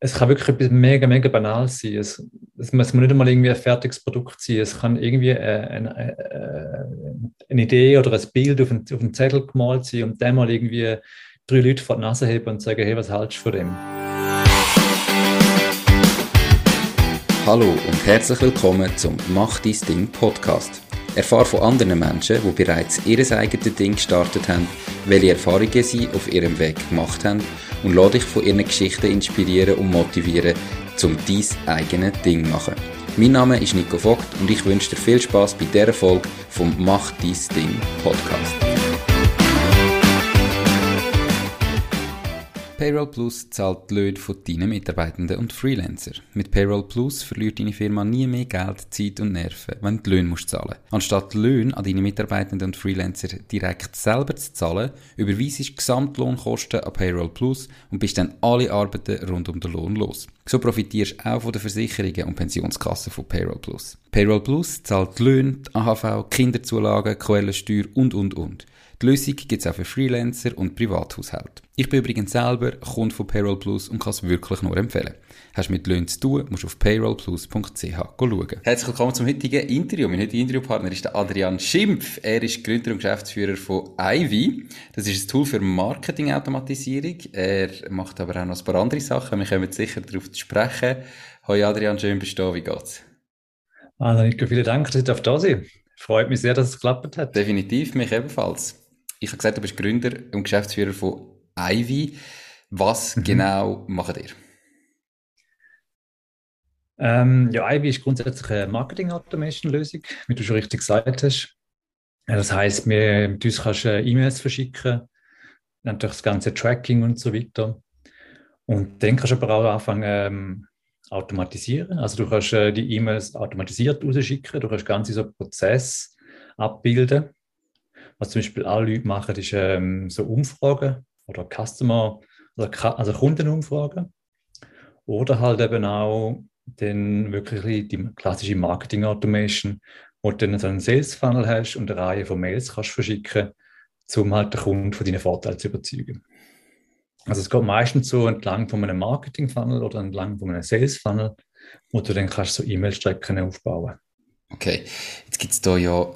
es kann wirklich etwas mega, mega banal sein. Es, es muss nicht einmal irgendwie ein fertiges Produkt sein. Es kann irgendwie eine, eine, eine Idee oder ein Bild auf einen, auf einen Zettel gemalt sein und dann mal irgendwie drei Leute vor die Nase heben und sagen, hey, was hältst du von dem? Hallo und herzlich willkommen zum Mach dein Ding Podcast. Erfahre von anderen Menschen, die bereits ihr eigenes Ding gestartet haben, welche Erfahrungen sie auf ihrem Weg gemacht haben und lade dich von ihren Geschichten inspirieren und motivieren, um dein eigenes Ding zu machen. Mein Name ist Nico Vogt und ich wünsche dir viel Spaß bei dieser Folge vom Mach dein Ding Podcast. Payroll Plus zahlt die Löhne von deinen Mitarbeitenden und Freelancer. Mit Payroll Plus verliert deine Firma nie mehr Geld, Zeit und Nerven, wenn du die Löhne musst zahlen Anstatt die Löhne an deine Mitarbeitenden und Freelancer direkt selber zu zahlen, überweisest du Gesamtlohnkosten an Payroll Plus und bist dann alle Arbeiten rund um den Lohn los. So profitierst du auch von den Versicherungen und Pensionskassen von Payroll Plus. Payroll Plus zahlt die Löhne, die AHV, Kinderzulagen, Quellensteuer und, und, und. Die Lösung gibt es auch für Freelancer und Privathaushalte. Ich bin übrigens selber Kunde von Payroll Plus und kann es wirklich nur empfehlen. Hast du mit Löhnen zu tun, musst du auf payrollplus.ch schauen. Herzlich willkommen zum heutigen Interview. Mein heutiger Interviewpartner ist der Adrian Schimpf. Er ist Gründer und Geschäftsführer von Ivy. Das ist ein Tool für Marketingautomatisierung. Er macht aber auch noch ein paar andere Sachen. Wir kommen sicher darauf zu sprechen. Hallo Adrian, schön bist du da. Wie geht's? Ah, Nico, vielen Dank, dass ich da sein Freut mich sehr, dass es geklappt hat. Definitiv, mich ebenfalls. Ich habe gesagt, du bist Gründer und Geschäftsführer von Ivy. Was mhm. genau macht ihr? Ähm, ja, Ivy ist grundsätzlich eine Marketing-Automation-Lösung, wie du schon richtig gesagt hast. Das heißt, mit uns kannst du E-Mails verschicken, natürlich das ganze Tracking und so weiter. Und dann kannst du aber auch anfangen, ähm, automatisieren. Also du kannst äh, die E-Mails automatisiert rausschicken, du kannst ganze so Prozess abbilden was zum Beispiel alle Leute machen, ist ähm, so Umfragen oder Customer, also, also Kundenumfragen. Oder halt eben auch dann wirklich die klassische Marketing Automation, wo du dann so einen Sales Funnel hast und eine Reihe von Mails kannst verschicken, um halt den Kunden von deinen Vorteilen zu überzeugen. Also es geht meistens so entlang von einem Marketing Funnel oder entlang von einem Sales Funnel, wo du dann kannst so E-Mail-Strecken aufbauen. Okay, jetzt gibt es da ja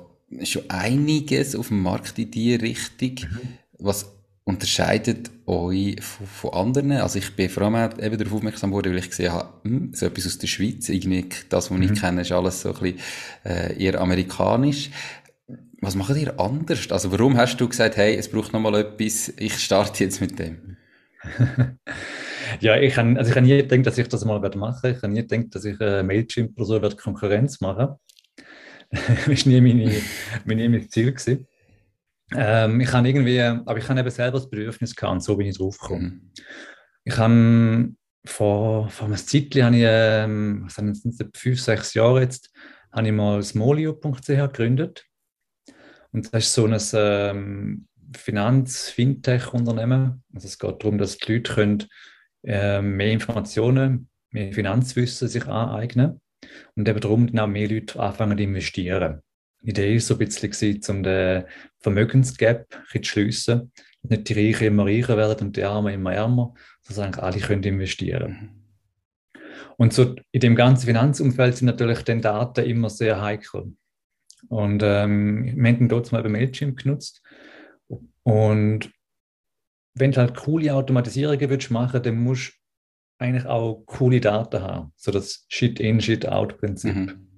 schon einiges auf dem Markt in diese Richtung. Mhm. Was unterscheidet euch von, von, anderen? Also ich bin vor allem eben darauf aufmerksam geworden, weil ich gesehen habe, hm, so etwas aus der Schweiz, irgendwie das, was mhm. ich kenne, ist alles so ein bisschen äh, eher amerikanisch. Was macht ihr anders? Also warum hast du gesagt, hey, es braucht noch mal etwas, ich starte jetzt mit dem? ja, ich habe also ich hab nie gedacht, dass ich das mal machen werde. Ich habe nie gedacht, dass ich äh, Mailchimp oder so werde Konkurrenz machen das war nie meine, meine, mein Ziel. Gewesen. Ähm, ich habe irgendwie, aber ich habe eben selber das Bedürfnis gehabt, und so bin ich drauf gekommen. Mhm. Ich habe vor, vor einem Zeitchen, habe ich, ähm, was sind es, fünf, sechs Jahre jetzt, habe ich mal smolio.ch gegründet. Und das ist so ein ähm, Finanz-Fintech-Unternehmen. Also es geht darum, dass die Leute können, äh, mehr Informationen, mehr Finanzwissen sich aneignen und eben darum dann auch mehr Leute anfangen zu investieren. Die Idee war so ein bisschen, um den Vermögensgap zu schliessen. Nicht die Reichen immer reicher werden und die Armen immer ärmer, sondern alle können investieren. Und so in dem ganzen Finanzumfeld sind natürlich die Daten immer sehr heikel. Und ähm, wir haben dort mal eben Mailchimp genutzt. Und wenn du halt coole Automatisierungen willst machen dann musst du eigentlich auch coole Daten haben. So das Shit-in, Shit-out-Prinzip. Mhm.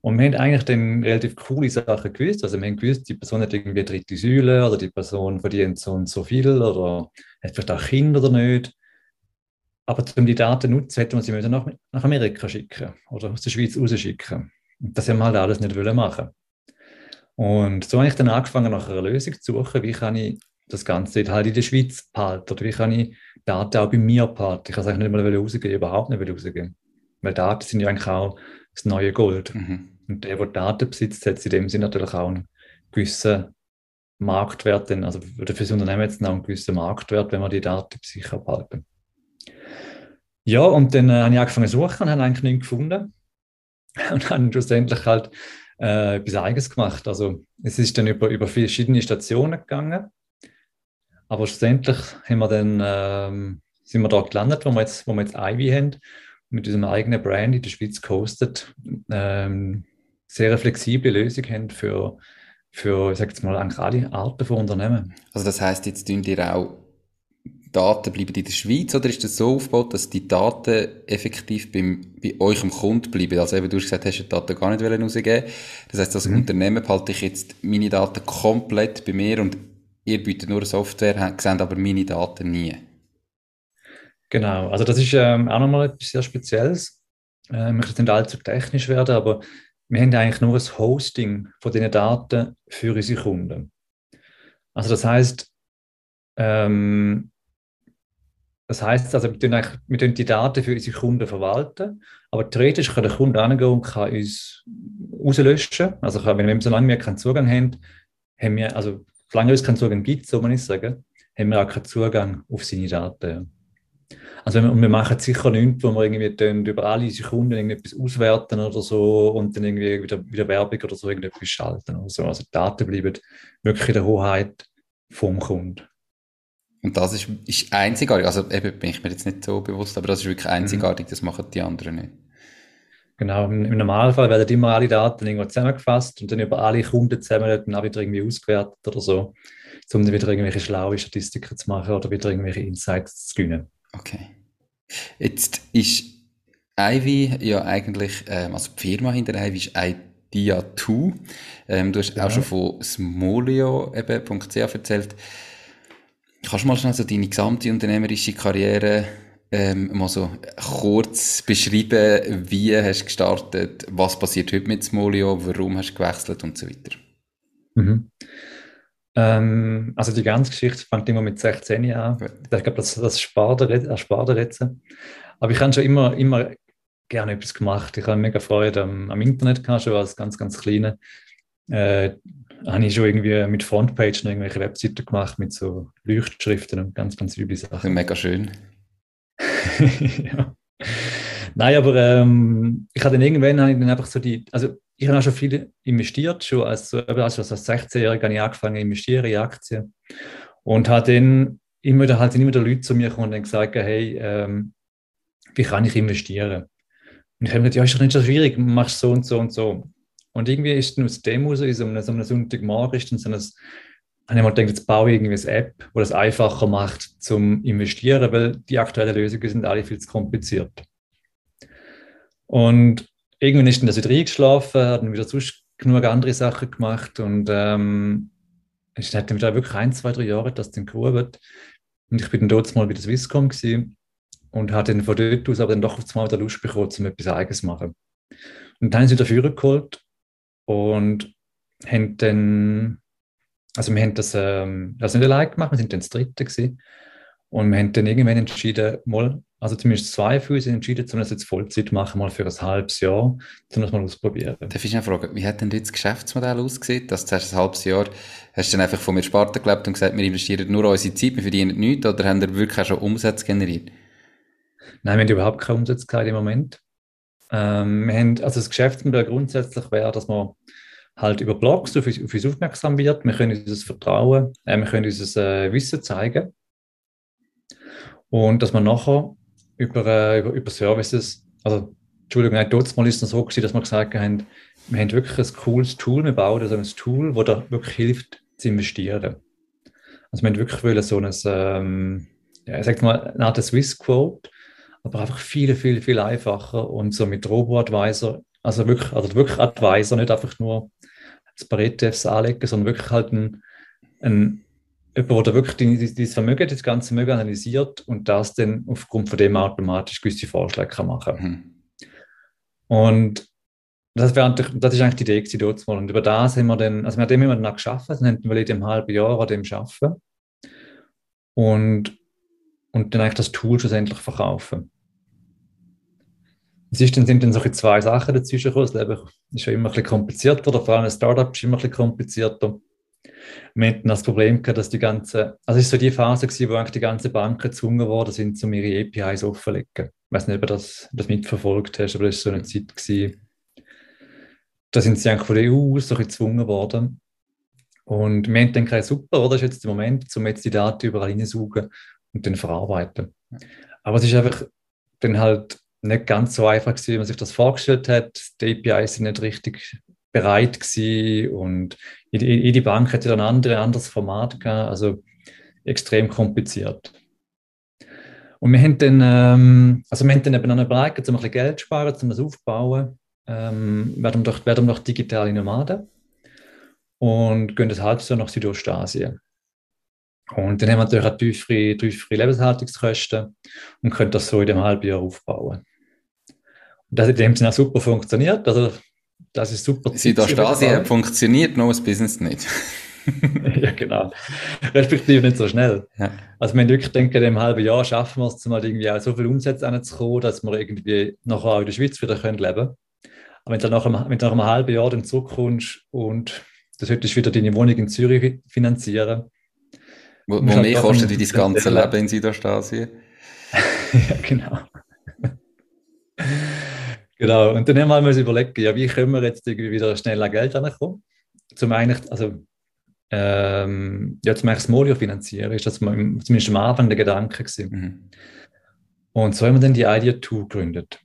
Und wir haben eigentlich dann relativ coole Sachen gewusst. Also wir haben gewusst, die Person hat irgendwie dritte Säule oder die Person verdient so und so viel oder hat vielleicht auch Kinder oder nicht. Aber um die Daten nutzen, hätte man sie nach, nach Amerika schicken oder aus der Schweiz rausschicken. Und das haben wir halt alles nicht machen Und so habe ich dann angefangen, nach einer Lösung zu suchen, wie kann ich das Ganze halt in der Schweiz behalten oder wie kann ich Daten auch bei mir behalten. Ich kann es eigentlich nicht mal rausgeben, überhaupt nicht rausgeben. Weil Daten sind ja eigentlich auch das neue Gold. Mhm. Und der, der Daten besitzt, hat in dem Sinne natürlich auch einen gewissen Marktwert, also für das Unternehmen jetzt noch einen gewissen Marktwert, wenn man die Daten bei sich behalten. Ja, und dann äh, habe ich angefangen zu suchen und habe eigentlich nichts gefunden. Und habe schlussendlich halt äh, etwas Eigenes gemacht. Also es ist dann über, über verschiedene Stationen gegangen. Aber schlussendlich haben wir dann ähm, sind wir dort gelandet, wo wir jetzt, wo wir jetzt Ivy haben, mit unserem eigenen Brand in der Schweiz gehostet, ähm, sehr flexible Lösung haben für, für ich sag jetzt mal, eigentlich alle Arten von Unternehmen. Also das heißt, jetzt tun ihr auch Daten bleiben in der Schweiz oder ist das so aufgebaut, dass die Daten effektiv beim, bei euch am Kunden bleiben? Also eben, du hast gesagt, hast die Daten gar nicht rausgeben Das heißt, als mhm. Unternehmen behalte ich jetzt meine Daten komplett bei mir und ihr bietet nur Software, seht aber meine Daten nie. Genau, also das ist ähm, auch nochmal etwas sehr Spezielles. Äh, ich möchte nicht allzu technisch werden, aber wir haben eigentlich nur ein Hosting von diesen Daten für unsere Kunden. Also das heißt, ähm, das heißt, also wir, tun wir tun die Daten für unsere Kunden verwalten, aber theoretisch kann der Kunde angehen und kann uns rauslöschen. Also kann, wenn wir solange wir keinen Zugang haben, haben wir, also solange es keinen Zugang gibt, so man ich sagen, haben wir auch keinen Zugang auf seine Daten. Also wir, wir machen sicher nichts, wo wir irgendwie über alle unsere Kunden irgendetwas auswerten oder so und dann irgendwie wieder, wieder Werbung oder so irgendetwas schalten oder so. Also die Daten bleiben wirklich in der Hoheit vom Kunden. Und das ist, ist einzigartig. Also eben bin ich mir jetzt nicht so bewusst, aber das ist wirklich einzigartig, mhm. das machen die anderen nicht. Genau, im Normalfall werden immer alle Daten irgendwo zusammengefasst und dann über alle Kunden zusammen dann auch wieder irgendwie ausgewertet oder so, um dann wieder irgendwelche schlaue Statistiken zu machen oder wieder irgendwelche Insights zu gewinnen. Okay. Jetzt ist Ivy ja eigentlich, ähm, also die Firma hinter Ivy ist Idea2. Ähm, du hast ja. auch schon von smolio.ch erzählt. Kannst du mal schnell so deine gesamte unternehmerische Karriere ähm, mal so kurz beschreiben, wie hast du gestartet, was passiert heute mit Smolio, warum hast du gewechselt und so weiter? Mhm. Ähm, also die ganze Geschichte fängt immer mit 16 Jahren an. Ich glaube, das, das spart er jetzt. Aber ich habe schon immer, immer gerne etwas gemacht. Ich habe mega Freude am, am Internet gehabt, schon als ganz, ganz kleiner. Äh, habe ich schon irgendwie mit Frontpage irgendwelche Webseiten gemacht mit so Leuchtschriften und ganz, ganz üble Sachen. Mega schön. ja. Nein, aber ähm, ich habe dann irgendwann habe ich dann einfach so die, also ich habe auch schon viel investiert, schon als, also als 16-Jähriger habe ich angefangen zu investieren in Aktien und habe dann immer wieder, halt immer wieder Leute zu mir gekommen und gesagt, hey, ähm, wie kann ich investieren? Und ich habe gesagt, ja, ist doch nicht so schwierig, machst so und so und so. Und irgendwie ist dann aus dem raus, so einem Sonntagmorgen, ist dann so ein, habe ich mal gedacht, jetzt baue ich irgendwie eine App, die das einfacher macht zum Investieren, weil die aktuellen Lösungen sind alle viel zu kompliziert. Und irgendwann ist dann das wieder eingeschlafen, hat dann wieder sonst genug andere Sachen gemacht und ähm, es hat dann wieder wirklich ein, zwei, drei Jahre das dann geruht. Und ich bin dann dort mal bei der Swisscom gewesen und hatte dann von dort aus aber dann doch auf einmal wieder Lust bekommen, um etwas Eigenes zu machen. Und dann haben sie dafür geholt und haben dann, also wir haben das, ähm, das nicht allein gemacht, wir sind dann das dritte gewesen. Und wir haben dann irgendwann entschieden, mal, also zumindest zwei von uns entschieden, um das jetzt Vollzeit machen, mal für ein halbes Jahr, um das mal ausprobieren. Darf ich eine Frage, wie hat denn das Geschäftsmodell ausgesehen? Dass zuerst ein halbes Jahr, hast du dann einfach von mir Sparta gelebt und gesagt, wir investieren nur unsere Zeit, wir verdienen nichts, oder haben wir wirklich auch schon Umsatz generiert? Nein, wir haben überhaupt keinen Umsatz im Moment. Ähm, wir haben, also das Geschäftsmodell grundsätzlich wäre, dass man halt über Blogs auf auf uns aufmerksam wird. Wir können uns das Vertrauen, äh, wir können uns äh, Wissen zeigen. Und dass man nachher über, äh, über, über Services, also Entschuldigung, nein, dort mal ist es so gewesen, dass wir gesagt haben, wir haben wirklich ein cooles Tool, wir bauen also ein Tool, das da wirklich hilft, zu investieren. Also wir haben wirklich wollen so ein, ähm, ja, ich sag mal, eine Art Swiss Quote, aber einfach viel, viel, viel einfacher und so mit Robo-Advisor, also wirklich, also wirklich Advisor, nicht einfach nur das paar ETFs anlegen, sondern wirklich halt ein, ein jemand, der wirklich dieses Vermögen, das ganze Vermögen analysiert und das dann aufgrund von dem automatisch gewisse Vorschläge kann machen mhm. Und das, wär, das ist eigentlich die Idee gewesen, dort Und über das haben wir dann, also wir haben immer danach geschafft, dann haben wir in einem halben Jahr an dem arbeiten und, und dann eigentlich das Tool schlussendlich verkaufen. Es ist dann, sind dann solche zwei Sachen dazwischen gekommen. Das Leben ist ja immer ein bisschen komplizierter, oder vor allem ein Startup ist immer ein bisschen komplizierter. Wir hatten das Problem gehabt, dass die ganze, also es ist so die Phase gewesen, wo eigentlich die ganze Banken gezwungen worden sind, um ihre APIs offenzulegen. Ich weiß nicht, ob du das, das mitverfolgt hast, aber das war so eine Zeit gewesen. Da sind sie eigentlich von der EU aus so gezwungen worden. Und wir haben dann gesagt, super, oder? Das ist jetzt der Moment, um jetzt die Daten überall hineinzusaugen und dann verarbeiten. Aber es ist einfach dann halt nicht ganz so einfach gewesen, wie man sich das vorgestellt hat. Die APIs sind nicht richtig bereit gewesen und jede Bank hat ja ein andere, anderes Format gehabt, also extrem kompliziert. Und wir haben dann, ähm, also wir haben dann eben überlegt, um ein bisschen Geld zu sparen, um das aufzubauen, ähm, werden, wir doch, werden doch digitale Nomaden und gehen das halbes Jahr nach Südostasien. Und dann haben wir natürlich auch tiefere, tiefere Lebenshaltungskosten und können das so in dem halben Jahr aufbauen. Und das hat in dem Sinne auch super funktioniert. Also, das ist super. Südostasien hat funktioniert, nur das Business nicht. ja, genau. Respektive nicht so schnell. Ja. Also, wir wirklich denken, in einem halben Jahr schaffen wir es, mal irgendwie auch so viel Umsätze anzukommen, dass wir irgendwie nachher auch in der Schweiz wieder können leben können. Aber wenn du nach einem, wenn du nach einem halben Jahr dann zurückkommst und das solltest wieder deine Wohnung in Zürich finanzieren, wo, wo mehr halt kostet wie dein ganze Leben in Südostasien. ja, genau. Genau. Und dann haben wir uns überlegt, ja, wie können wir jetzt irgendwie wieder schnell an Geld ankommen? Zum eigentlich, also, ähm, ja, zum das Molio finanzieren, ist das zumindest am Anfang der Gedanke gewesen. Mhm. Und so haben wir dann die Idea 2 gegründet.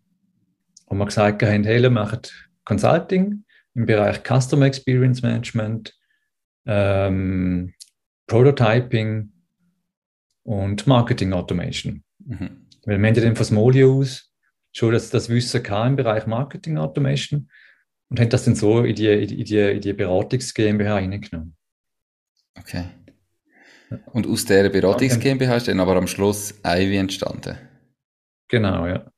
Und wir gesagt haben, hey, wir machen Consulting im Bereich Customer Experience Management, ähm, Prototyping und Marketing Automation. Mhm. Weil wir haben ja den Phasmolio aus schon das, das Wissen im Bereich Marketing Automation und haben das dann so in die, in die, in die Beratungs GmbH hineingenommen. Okay. Und aus der Beratungs GmbH ist dann aber am Schluss Ivy entstanden. Genau, ja.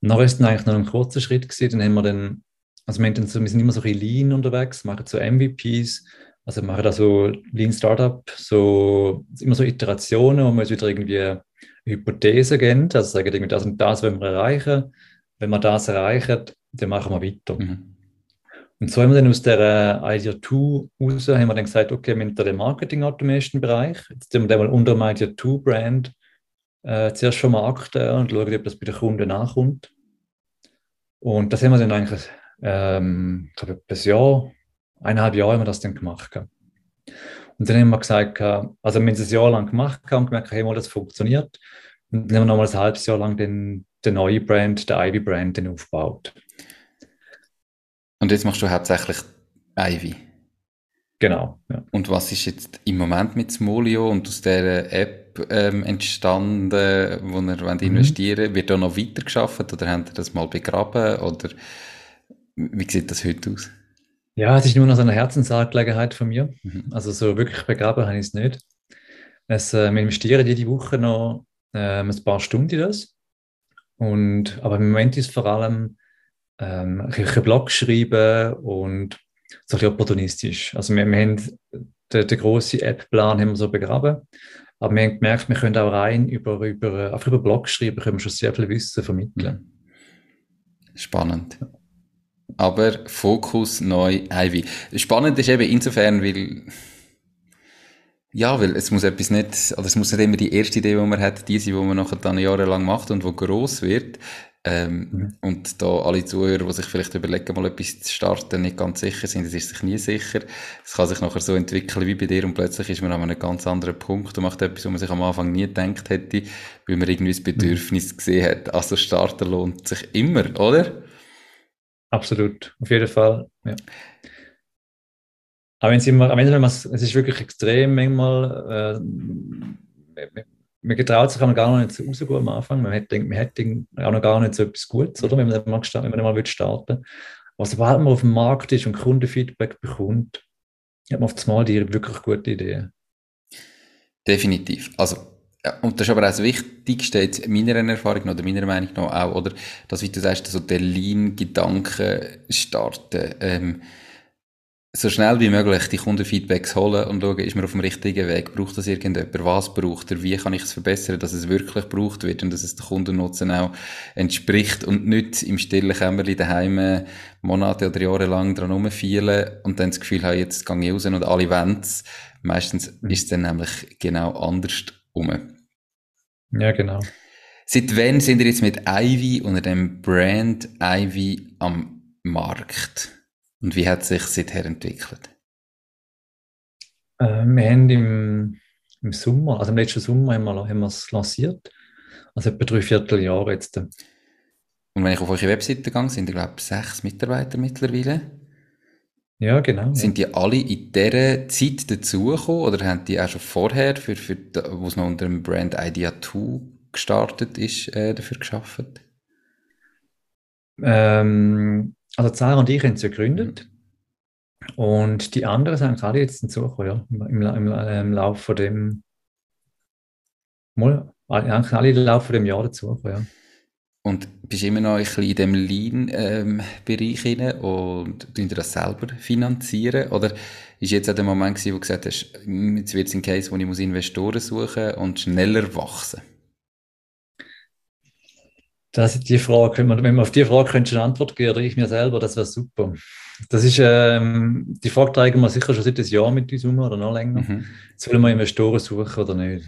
Und nachher ist dann eigentlich noch ein kurzer Schritt gewesen. Dann haben wir dann, also wir, dann so, wir sind immer so ein bisschen lean unterwegs, machen so MVPs also mache da so Lean Startup, so immer so Iterationen, wo man jetzt wieder irgendwie Hypothese kennt, also sagen das und das wollen wir erreichen. Wenn wir das erreichen, dann machen wir weiter. Mhm. Und so haben wir dann aus der Idea 2 raus, haben wir dann gesagt, okay, wir haben den Marketing Automation Bereich, jetzt haben wir den mal unter dem Idea 2 Brand äh, zuerst vermarkten und schauen, ob das bei den Kunden nachkommt. Und das haben wir dann eigentlich, ähm, ich glaube, ein Jahr eineinhalb Jahre haben wir das dann gemacht. Und dann haben wir gesagt, also wir haben es ein Jahr lang gemacht und gemerkt, hey, mal, das funktioniert. Und dann haben wir nochmal ein halbes Jahr lang den, den neuen Brand, den Ivy-Brand, aufgebaut. Und jetzt machst du hauptsächlich Ivy? Genau. Ja. Und was ist jetzt im Moment mit Smolio und aus dieser App ähm, entstanden, wo ihr mhm. investieren wollt? Wird da noch weiter geschafft oder habt ihr das mal begraben? Oder wie sieht das heute aus? Ja, es ist nur noch so eine Herzensangelegenheit von mir. Mhm. Also so wirklich begraben habe ich es nicht. Es, äh, wir investieren jede Woche noch äh, ein paar Stunden in das. Und, aber im Moment ist es vor allem ähm, ein Blog schreiben und so ein bisschen opportunistisch. Also wir, wir haben den, den grossen App-Plan haben wir so begraben. Aber wir haben gemerkt, wir können auch rein über, über, einfach über Blog schreiben, können wir schon sehr viel Wissen vermitteln. Spannend aber Fokus neu Ivy. Spannend ist eben insofern, weil ja, weil es muss etwas nicht, oder es muss nicht immer die erste Idee, die man hat, die sein, die man nachher dann jahrelang macht und wo gross wird. Ähm, mhm. Und da alle Zuhörer, die sich vielleicht überlegen, mal etwas zu starten, nicht ganz sicher sind, das ist sich nie sicher. Es kann sich nachher so entwickeln wie bei dir und plötzlich ist man an einem ganz anderen Punkt und macht etwas, wo man sich am Anfang nie gedacht hätte, weil man irgendwie das Bedürfnis mhm. gesehen hat. Also starten lohnt sich immer, oder? Absolut, auf jeden Fall. Ja. Aber wenn es immer, wenn man, es ist wirklich extrem manchmal, äh, man getraut sich auch noch gar nicht so rausgehen am Anfang. Man hätte, man hätte auch noch gar nicht so etwas Gutes, oder? Wenn man mal, wenn man mal starten Aber sobald man auf dem Markt ist und Kundenfeedback bekommt, hat man auf das Mal die wirklich gute Idee. Definitiv. Also und das ist aber auch das Wichtigste jetzt meiner Erfahrung oder meiner Meinung nach auch, oder, dass, wie du sagst, so der Lean-Gedanken starten, ähm, so schnell wie möglich die Kundenfeedbacks holen und schauen, ist man auf dem richtigen Weg, braucht das irgendjemand, was braucht er, wie kann ich es verbessern, dass es wirklich gebraucht wird und dass es den Kundennutzen auch entspricht und nicht im stillen Kämmerlein daheim Monate oder Jahre lang dran rumfeilen und dann das Gefühl haben, jetzt gehe ich raus und alle wollen Meistens mhm. ist es dann nämlich genau anders um. Ja, genau. Seit wann sind ihr jetzt mit Ivy unter dem Brand Ivy am Markt? Und wie hat sich seither entwickelt? Äh, wir haben im, im Sommer, also im letzten Sommer haben wir, haben wir es lanciert. Also etwa drei Vierteljahre jetzt. Und wenn ich auf eure Webseite gehe, sind ihr, glaube ich, sechs Mitarbeiter mittlerweile. Ja, genau. Sind die alle in dieser Zeit dazugekommen oder haben die auch schon vorher, für, für, wo es noch unter dem Brand Idea 2 gestartet ist, äh, dafür geschafft? Ähm, also Sarah und ich haben es ja gegründet. Mhm. Und die anderen sind alle jetzt hinzugekommen, ja, im, im, im, im Laufe von dem, mal, eigentlich alle im Laufe von dem Jahr dazugekommen, ja. Und bist immer noch ein bisschen in dem Lean-Bereich ähm, und tun das selber finanzieren? Oder ist jetzt auch der Moment gewesen, wo du gesagt hast, hm, jetzt wird es ein Case, wo ich muss Investoren suchen und schneller wachsen? Das ist die Frage, wenn man, wenn man auf die Frage könnte eine Antwort geben, oder ich mir selber, das wäre super. Das ist, ähm, die Frage tragen wir sicher schon seit einem Jahr mit uns um oder noch länger. Mhm. Sollen wir Investoren suchen oder nicht?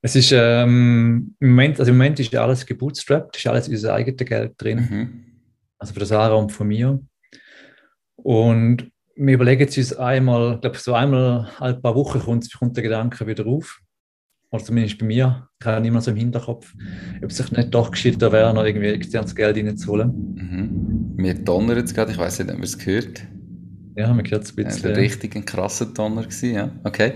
Es ist ähm, im Moment, also im Moment ist alles gebootstrapped, ist alles unser eigenes Geld drin. Mhm. Also für das Sarah und von mir. Und wir überlegen uns einmal, ich glaube, so einmal ein paar Wochen kommt, kommt der Gedanke wieder auf oder zumindest bei mir, ich habe immer so im Hinterkopf, ob es sich nicht doch gescheiter wäre, noch irgendwie externes Geld reinzuholen. Mhm. Mir donnert es gerade, ich weiß nicht, ob ihr es gehört. Ja, man gehört es ein bisschen. Ja, richtig ein krasser Donner gewesen, ja. Okay.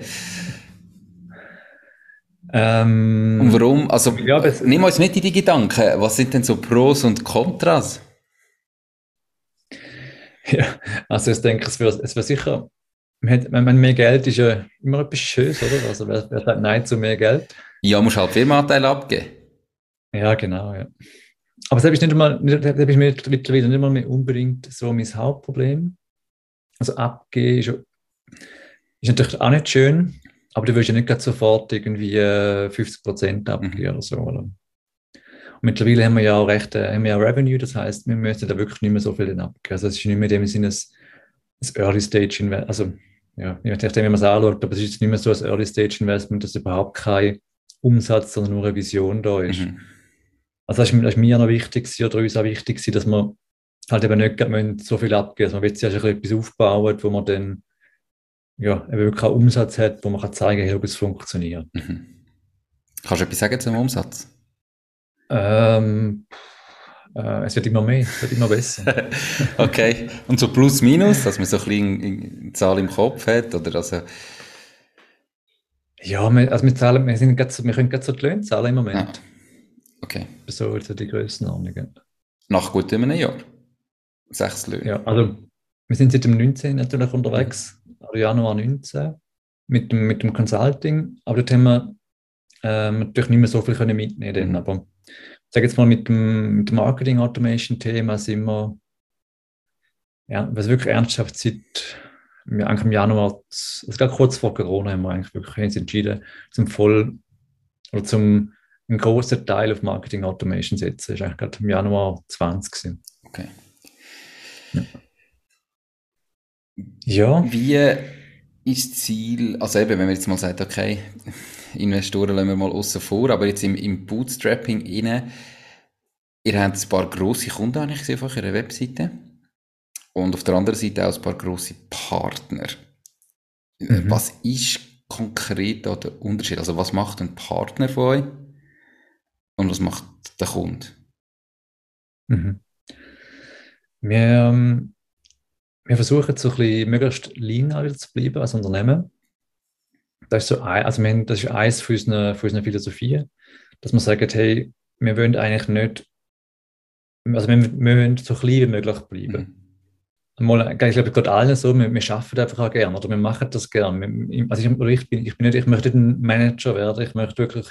Ähm, und warum? Also, ja, nimm uns mit in die Gedanken. Was sind denn so Pros und Kontras? Ja, also ich denke, es wäre es wär sicher man hat, mehr Geld ist ja immer etwas Schönes, oder? Also wer, wer sagt Nein zu mehr Geld? Ja, muss halt Firmenanteil abgeben. Ja, genau, ja. Aber das ist nicht einmal, das ist mittlerweile nicht mal mehr unbedingt so mein Hauptproblem. Also abgeben ist, ist natürlich auch nicht schön, aber du willst ja nicht sofort irgendwie 50 äh, Prozent abgeben mhm. oder so. Oder? Und mittlerweile haben wir ja auch recht, äh, haben wir ja Revenue, das heißt, wir müssen da wirklich nicht mehr so viel abgeben. Also es ist nicht mehr in dem Sinne ein Early Stage Investment, also ja, je nachdem, wie man es anschaut, aber es ist nicht mehr so ein Early-Stage-Investment, dass überhaupt kein Umsatz, sondern nur eine Vision da ist. Mhm. Also das ist, das ist, mir noch wichtig oder uns auch wichtig dass man halt eben nicht so viel abgeben Also man will sich etwas aufbauen, wo man dann ja, eben wirklich einen Umsatz hat, wo man kann zeigen kann, wie es funktioniert. Mhm. Kannst du etwas sagen zum Umsatz? Ähm, äh, es wird immer mehr, es wird immer besser. okay. Und so plus minus, dass man so ein bisschen Zahl im Kopf hat? Oder also ja, wir, also wir, zahlen, wir, sind grad, wir können gerade so die Löhne zahlen im Moment. Ah. Okay. So also die Grössenordnungen. Nach gut einem Jahr? Sechs Löhne? Ja, also wir sind seit dem 19. natürlich unterwegs, also Januar 19, mit dem, mit dem Consulting. Aber dort haben wir ähm, natürlich nicht mehr so viel können mitnehmen können. Mhm. Aber sage jetzt mal, mit dem, mit dem Marketing-Automation-Thema sind wir, ja, was wirklich ernsthaft seit eigentlich im Januar, also gerade kurz vor Corona haben wir eigentlich wirklich entschieden, zum voll oder zum einen großen Teil auf Marketing Automation setzen. Das ist eigentlich gerade im Januar 20 gewesen. Okay. Ja. Ja. Wie ist das Ziel, also eben, wenn man jetzt mal sagt, okay, Investoren lassen wir mal außen vor, aber jetzt im, im Bootstrapping rein, ihr habt ein paar grosse Kunden, habe ich gesehen, auf eurer Webseite. Und auf der anderen Seite auch ein paar grosse Partner. Mhm. Was ist konkret da der Unterschied? Also was macht ein Partner von euch und was macht der Kunde? Mhm. Wir, ähm, wir versuchen so ein bisschen möglichst lean zu bleiben als Unternehmen. Das ist, so ein, also wir, das ist eines von unseren, von unseren Philosophien, dass man sagt, hey, wir wollen eigentlich nicht, also wir, wir wollen so klein wie möglich bleiben. Mhm. Mal, ich glaube, gerade allen so, wir, wir arbeiten einfach auch gerne oder wir machen das gerne. Also ich, ich, bin, ich bin nicht, ich möchte nicht ein Manager werden, ich möchte wirklich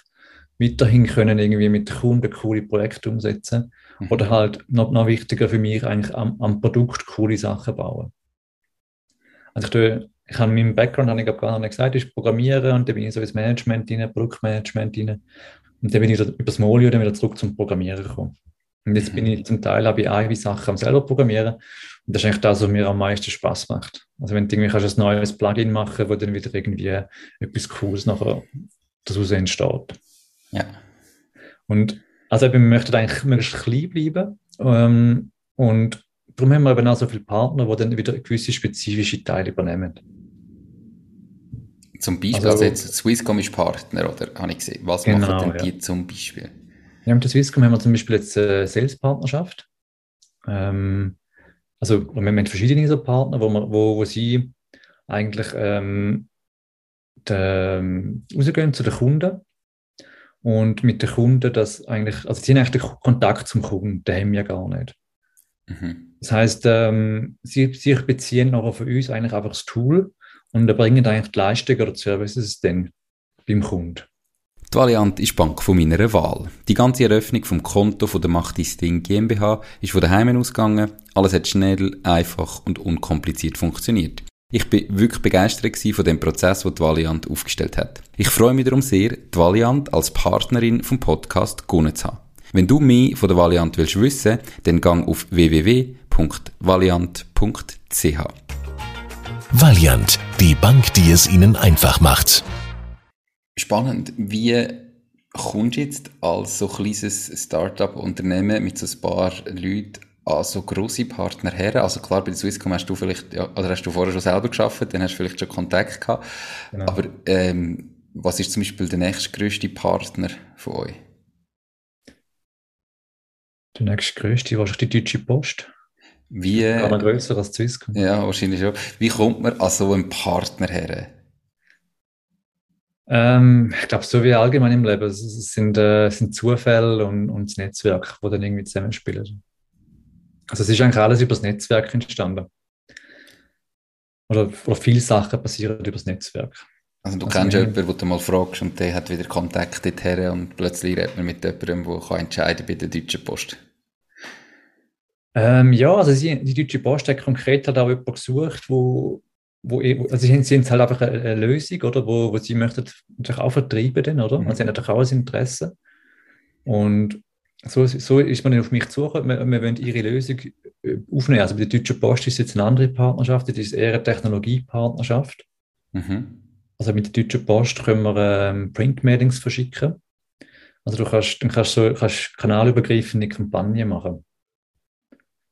weiterhin können irgendwie mit Kunden coole Projekte umsetzen mhm. oder halt noch, noch wichtiger für mich eigentlich am, am Produkt coole Sachen bauen. Also ich tue ich habe in meinem Background, habe ich gar nicht gesagt, ist Programmieren und dann bin ich so ins Management rein, Produktmanagement rein. Und dann bin ich über das Molio dann wieder zurück zum Programmieren gekommen. Und jetzt bin ich zum Teil habe ich eigene Sachen am selber programmieren. Und das ist eigentlich das, was mir am meisten Spaß macht. Also wenn du irgendwie kannst ein neues Plugin machen, wo dann wieder irgendwie etwas Cooles nachher daraus entsteht. Ja. Und also wir möchten eigentlich möglichst klein bleiben. Ähm, und darum haben wir eben auch so viele Partner, die dann wieder gewisse spezifische Teile übernehmen. Zum Beispiel, also, also jetzt Swisscom ist Partner, oder? Habe ich gesehen. Was genau, machen denn die zum Beispiel? Ja, mit der Swisscom haben wir zum Beispiel jetzt eine Sales-Partnerschaft. Ähm, also wir haben verschiedene so Partner, wo, wir, wo, wo sie eigentlich ähm, de, ähm, rausgehen zu den Kunden und mit den Kunden das eigentlich, also sie haben eigentlich den Kontakt zum Kunden, den haben wir gar nicht. Mhm. Das heißt, ähm, sie, sie beziehen nachher von uns eigentlich einfach das Tool und erbringen eigentlich die Leistung oder die Services dann beim Kunden. Die Variante ist Bank von meiner Wahl. Die ganze Eröffnung vom Konto von der Macht Ding GmbH ist von daheim ausgegangen. Alles hat schnell, einfach und unkompliziert funktioniert. Ich bin wirklich begeistert von dem Prozess, den die Valiant aufgestellt hat. Ich freue mich darum sehr, die Valiant als Partnerin vom Podcast gewonnen zu haben. Wenn du mehr von der Valiant willst wissen, dann gang auf www.valiant.ch. Valiant, die Bank, die es Ihnen einfach macht. Spannend. Wie kommst du jetzt als so kleines Startup-Unternehmen mit so ein paar Leuten an so grosse Partner her? Also klar, bei der Swisscom hast du vielleicht, ja, oder hast du vorher schon selber geschafft, dann hast du vielleicht schon Kontakt gehabt. Genau. Aber ähm, was ist zum Beispiel der nächstgrößte Partner von euch? Der nächstgrößte wahrscheinlich die Deutsche Post. Wie, Gar noch grösser als Swisscom. Ja, wahrscheinlich schon. Wie kommt man an so einen Partner her? Ähm, ich glaube, so wie allgemein im Leben. Es sind, äh, sind Zufälle und, und das Netzwerk, die dann irgendwie zusammenspielen. Also es ist eigentlich alles über das Netzwerk entstanden. Oder, oder viele Sachen passieren über das Netzwerk. Also du also kennst jemanden, wo du mal fragst und der hat wieder Kontakt dorthin und plötzlich redet man mit jemandem, der kann entscheiden bei der Deutschen Post. Ähm, ja, also sie, die Deutsche Post hat konkret halt auch jemanden gesucht, wo, wo also sie haben halt einfach eine, eine, Lösung, oder, wo, wo sie möchten natürlich auch vertreiben, dann, oder? Mhm. Also sie haben natürlich auch ein Interesse. Und so, so ist man dann auf mich zugekommen. Wir, wir wollen ihre Lösung äh, aufnehmen. Also bei der Deutschen Post ist jetzt eine andere Partnerschaft, das ist eher eine Technologiepartnerschaft. Mhm. Also mit der Deutschen Post können wir ähm, Printmailings verschicken. Also du kannst, dann kannst du kannst kanalübergreifende Kampagnen machen.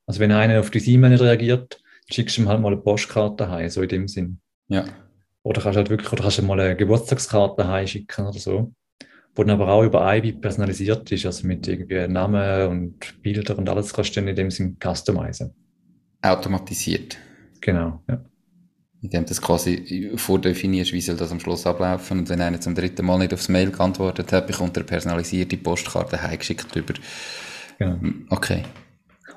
Also wenn einer auf die E-Mail nicht reagiert, schickst du ihm halt mal eine Postkarte heim, so in dem Sinn. Ja. Oder kannst halt wirklich, oder kannst du mal eine Geburtstagskarte heim schicken oder so wo dann aber auch über IBI personalisiert ist, also mit irgendwie Namen und Bilder und alles kannst du dann in dem Sinn customizen. Automatisiert. Genau, ja. Indem du das quasi vordefinierst, wie soll das am Schluss ablaufen. Und wenn einer zum dritten Mal nicht aufs Mail geantwortet hat, bekommt er personalisierte Postkarte heimgeschickt über. Genau. Okay.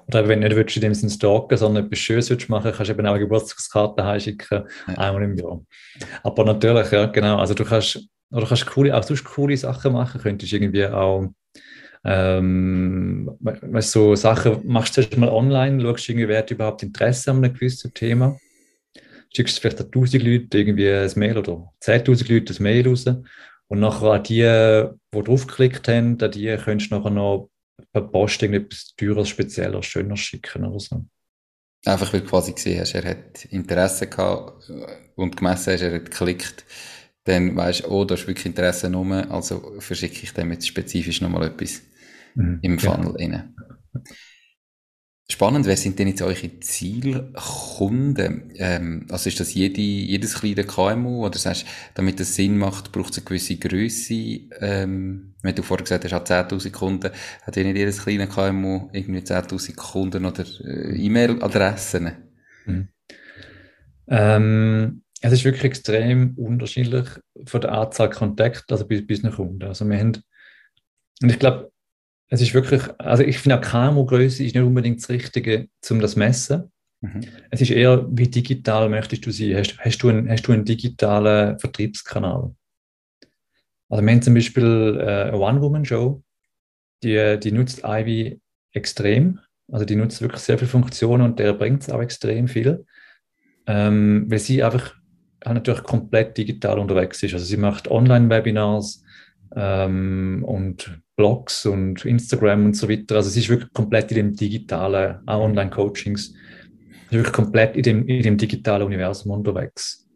Oder wenn du nicht willst, in dem Sinne stalken, sondern etwas Schönes willst machen, kannst du eben auch eine Geburtstagskarte heimschicken, ja. einmal im Jahr. Aber natürlich, ja, genau. Also du kannst oder kannst coole, auch sonst coole Sachen machen. Könntest irgendwie auch ähm, weißt, so Sachen, machst du mal online, schaust irgendwie, wer hat überhaupt Interesse an einem gewissen Thema. Schickst vielleicht an 1000 Leute irgendwie ein Mail oder 10.000 Leute ein Mail raus. Und nachher an die, die draufgeklickt haben, an die könntest du nachher noch per Post etwas teures, spezieller, schöner schicken oder so. Einfach weil du quasi gesehen hast, er hat Interesse gehabt und gemessen hast, er hat geklickt dann weisst du, oh, da ist wirklich Interesse rum, also verschicke ich dem jetzt spezifisch nochmal etwas mhm, im Funnel ja. rein. Spannend, wer sind denn jetzt eure Zielkunden? Ähm, also ist das jede, jedes kleine KMU oder sagst damit das Sinn macht, braucht es eine gewisse Größe? Ähm, wenn du vorher gesagt hast, hat 10.000 Kunden, hat ja nicht jedes kleine KMU irgendwie 10.000 Kunden oder äh, E-Mail-Adressen? Mhm. Ähm, es ist wirklich extrem unterschiedlich von der Anzahl Kontakte, also bis, bis nach Kunden. Also wir haben, und ich glaube, es ist wirklich, also ich finde auch KMU-Größe ist nicht unbedingt das Richtige, um das zu messen. Mhm. Es ist eher, wie digital möchtest du sein? Hast, hast, du, einen, hast du einen digitalen Vertriebskanal? Also wir haben zum Beispiel äh, eine One-Woman-Show, die, die nutzt Ivy extrem. Also die nutzt wirklich sehr viele Funktionen und der bringt es auch extrem viel. Ähm, weil sie einfach natürlich komplett digital unterwegs ist. Also sie macht Online-Webinars ähm, und Blogs und Instagram und so weiter. Also sie ist wirklich komplett in dem digitalen, auch. Online-Coachings, wirklich komplett in dem, in dem digitalen Universum unterwegs.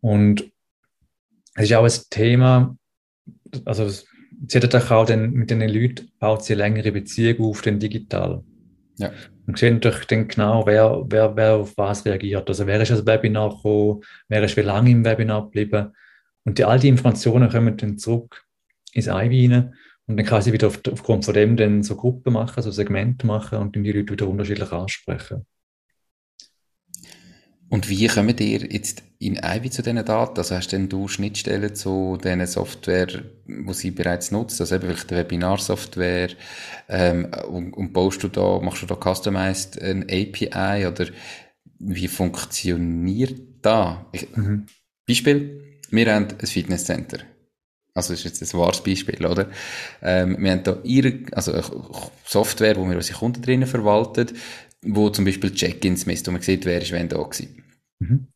Und es ist auch ein Thema, also sie hat auch den, mit den Leuten baut sie längere Beziehung auf, den digital. Ja. Und sehen natürlich dann genau, wer, wer, wer auf was reagiert. Also wer ist das Webinar gekommen, wer ist wie lange im Webinar geblieben. Und die, all die Informationen kommen dann zurück ins rein. Und dann kann sie wieder auf, aufgrund von dem dann so Gruppen machen, so Segmente machen und dann die Leute wieder unterschiedlich ansprechen. Und wie kommt ihr jetzt in Ivy zu diesen Daten? Also hast denn du Schnittstellen zu diesen Software, die sie bereits nutzt? Also eben vielleicht Webinarsoftware, ähm, und, und baust du da, machst du da customized ein API oder wie funktioniert da? Ich, mhm. Beispiel, wir haben ein Fitnesscenter. Also das ist jetzt ein wahres Beispiel, oder? Ähm, wir haben da ihre, also Software, wo wir unsere Kunden drinnen verwalten, wo zum Beispiel Check-ins misst, wo man sieht, wer ist wenn da gewesen. Mhm.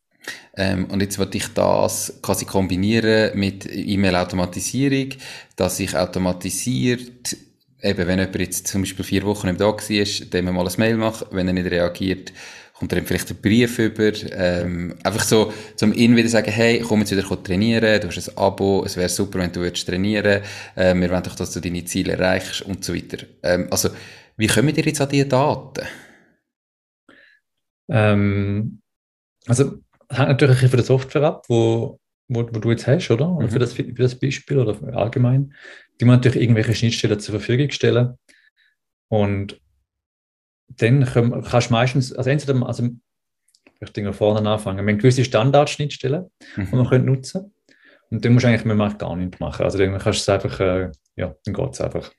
Ähm, und jetzt wollte ich das quasi kombinieren mit E-Mail-Automatisierung, dass ich automatisiert, eben wenn jemand jetzt zum Beispiel vier Wochen im da war, dem mal ein Mail mache, wenn er nicht reagiert, kommt er ihm vielleicht einen Brief über, ähm, einfach so, zum ihn wieder sagen, hey, komm jetzt wieder trainieren, du hast ein Abo, es wäre super, wenn du würdest trainieren, äh, wir wollen doch, dass du deine Ziele erreichst und so weiter. Ähm, also, wie kommen ihr jetzt an diese Daten? Ähm, also, hängt natürlich von der Software ab, wo, wo, wo du jetzt hast, oder? Mhm. Für, das, für das Beispiel oder allgemein. Die muss natürlich irgendwelche Schnittstellen zur Verfügung stellen. Und dann kannst du meistens, also entweder, also ich denke vorne anfangen, wir haben gewisse Standardschnittstellen, mhm. die man könnte nutzen Und dann musst du eigentlich man gar nichts machen. Also dann kannst du es einfach, äh, ja, dann geht es einfach.